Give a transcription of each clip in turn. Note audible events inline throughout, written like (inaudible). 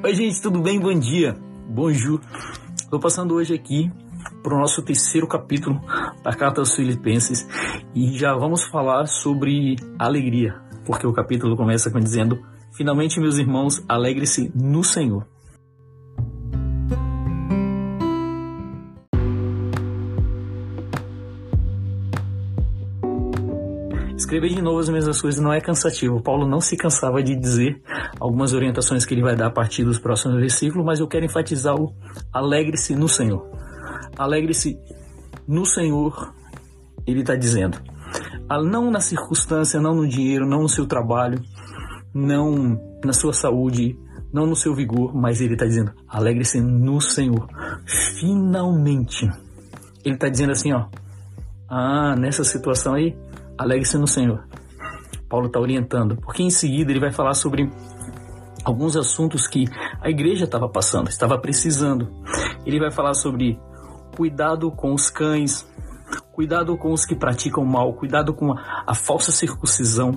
Oi, gente, tudo bem? Bom dia. Bonjour. Estou passando hoje aqui para o nosso terceiro capítulo da Carta aos Filipenses e já vamos falar sobre alegria, porque o capítulo começa com dizendo: Finalmente, meus irmãos, alegre-se no Senhor. Escrever de novo as mesmas coisas não é cansativo. Paulo não se cansava de dizer algumas orientações que ele vai dar a partir dos próximos versículos, mas eu quero enfatizar o alegre-se no Senhor. Alegre-se no Senhor, ele está dizendo. Não na circunstância, não no dinheiro, não no seu trabalho, não na sua saúde, não no seu vigor, mas ele está dizendo: alegre-se no Senhor. Finalmente. Ele está dizendo assim: ó. Ah, nessa situação aí, Alegre-se no Senhor. Paulo está orientando, porque em seguida ele vai falar sobre alguns assuntos que a igreja estava passando, estava precisando. Ele vai falar sobre cuidado com os cães, cuidado com os que praticam mal, cuidado com a, a falsa circuncisão,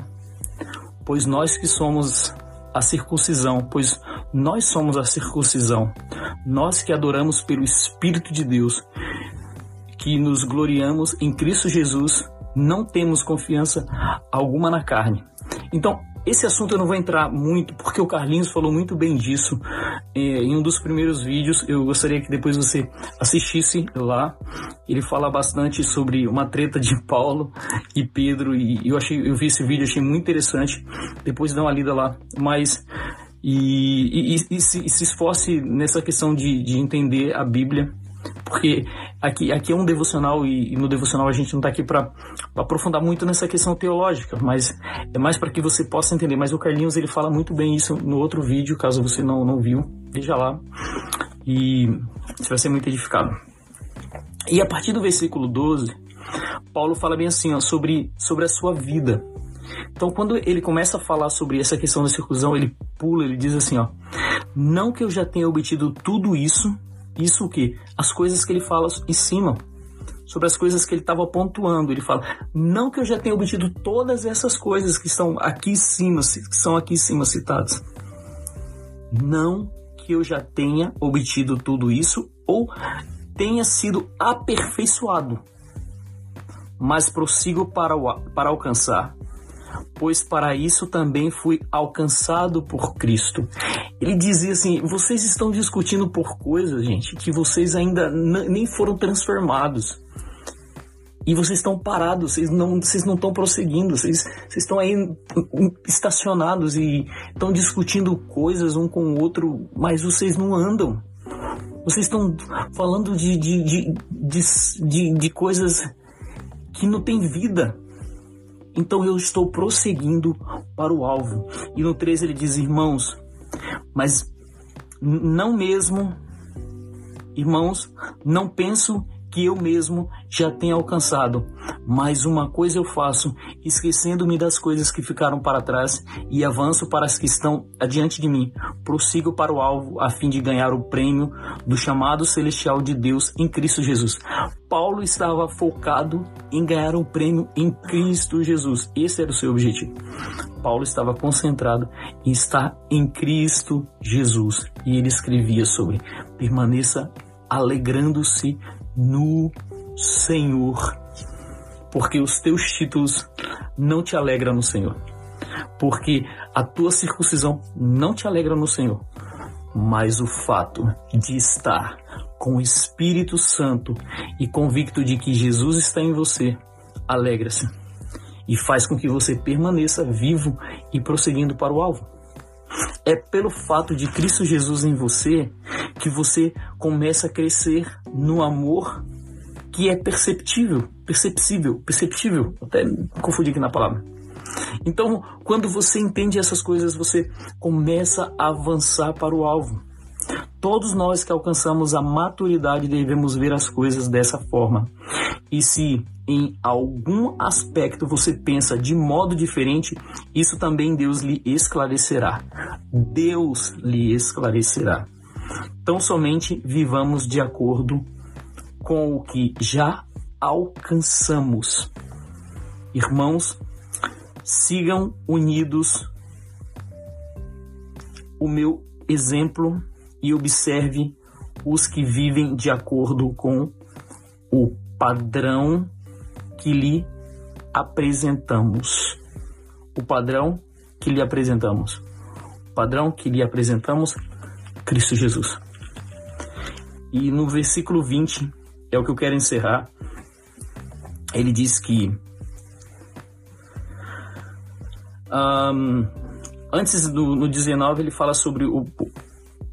pois nós que somos a circuncisão, pois nós somos a circuncisão, nós que adoramos pelo Espírito de Deus, que nos gloriamos em Cristo Jesus, não temos confiança alguma na carne. Então, esse assunto eu não vou entrar muito, porque o Carlinhos falou muito bem disso é, em um dos primeiros vídeos. Eu gostaria que depois você assistisse lá. Ele fala bastante sobre uma treta de (laughs) Paulo e Pedro, e eu achei, eu vi esse vídeo, achei muito interessante. Depois dá uma lida lá. Mas e, e, e, se, e se esforce nessa questão de, de entender a Bíblia porque aqui, aqui é um devocional e, e no devocional a gente não está aqui para aprofundar muito nessa questão teológica, mas é mais para que você possa entender. Mas o Carlinhos ele fala muito bem isso no outro vídeo, caso você não, não viu, veja lá e você vai ser muito edificado. E a partir do versículo 12, Paulo fala bem assim ó, sobre, sobre a sua vida. Então, quando ele começa a falar sobre essa questão da circuncisão, ele pula, ele diz assim: ó, Não que eu já tenha obtido tudo isso isso o que? As coisas que ele fala em cima, sobre as coisas que ele estava pontuando. Ele fala: não que eu já tenha obtido todas essas coisas que estão aqui em cima, que são aqui em cima citadas. Não que eu já tenha obtido tudo isso ou tenha sido aperfeiçoado, mas prossigo para, para alcançar pois para isso também fui alcançado por Cristo. Ele dizia assim: vocês estão discutindo por coisas, gente, que vocês ainda nem foram transformados. E vocês estão parados, vocês não, vocês não estão prosseguindo, vocês, vocês estão aí estacionados e estão discutindo coisas um com o outro, mas vocês não andam. Vocês estão falando de, de, de, de, de coisas que não têm vida. Então eu estou prosseguindo para o alvo. E no 13 ele diz: Irmãos, mas não mesmo, irmãos, não penso que eu mesmo já tenha alcançado. Mas uma coisa eu faço, esquecendo-me das coisas que ficaram para trás e avanço para as que estão adiante de mim. Prossigo para o alvo a fim de ganhar o prêmio do chamado celestial de Deus em Cristo Jesus. Paulo estava focado em ganhar um prêmio em Cristo Jesus. Esse era o seu objetivo. Paulo estava concentrado em estar em Cristo Jesus. E ele escrevia sobre permaneça alegrando-se no Senhor, porque os teus títulos não te alegram no Senhor, porque a tua circuncisão não te alegra no Senhor, mas o fato de estar com o Espírito Santo e convicto de que Jesus está em você, alegra-se. E faz com que você permaneça vivo e prosseguindo para o alvo. É pelo fato de Cristo Jesus em você que você começa a crescer no amor que é perceptível, perceptível, perceptível. Até confundi aqui na palavra. Então, quando você entende essas coisas, você começa a avançar para o alvo. Todos nós que alcançamos a maturidade devemos ver as coisas dessa forma. E se em algum aspecto você pensa de modo diferente, isso também Deus lhe esclarecerá. Deus lhe esclarecerá. Tão somente vivamos de acordo com o que já alcançamos. Irmãos, sigam unidos o meu exemplo e observe os que vivem de acordo com o padrão que lhe apresentamos. O padrão que lhe apresentamos. O padrão que lhe apresentamos, Cristo Jesus. E no versículo 20, é o que eu quero encerrar. Ele diz que um, antes do no 19 ele fala sobre o,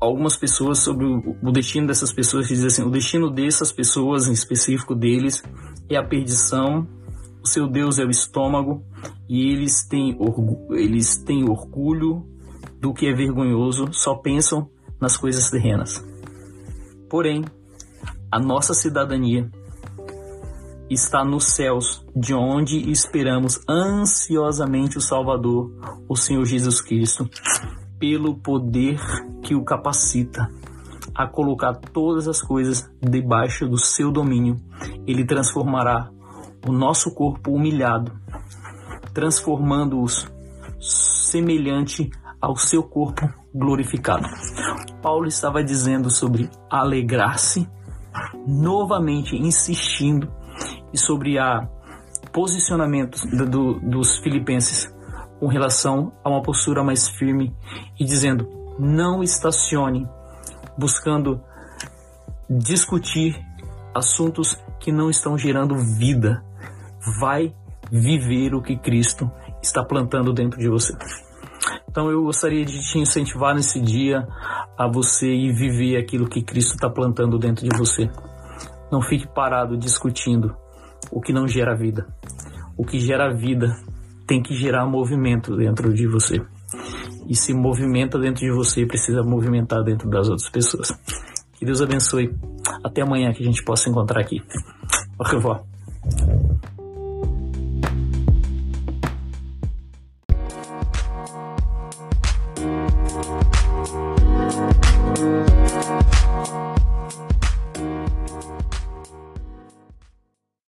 algumas pessoas sobre o, o destino dessas pessoas que diz assim o destino dessas pessoas em específico deles é a perdição o seu Deus é o estômago e eles têm eles têm orgulho do que é vergonhoso só pensam nas coisas terrenas porém a nossa cidadania está nos céus, de onde esperamos ansiosamente o Salvador, o Senhor Jesus Cristo, pelo poder que o capacita a colocar todas as coisas debaixo do seu domínio. Ele transformará o nosso corpo humilhado, transformando-os semelhante ao seu corpo glorificado. Paulo estava dizendo sobre alegrar-se, novamente insistindo sobre a posicionamento do, dos filipenses com relação a uma postura mais firme e dizendo: não estacione buscando discutir assuntos que não estão gerando vida. Vai viver o que Cristo está plantando dentro de você. Então eu gostaria de te incentivar nesse dia a você ir viver aquilo que Cristo está plantando dentro de você. Não fique parado discutindo o que não gera vida. O que gera vida tem que gerar movimento dentro de você. E se movimenta dentro de você, precisa movimentar dentro das outras pessoas. Que Deus abençoe. Até amanhã que a gente possa encontrar aqui. Au revoir.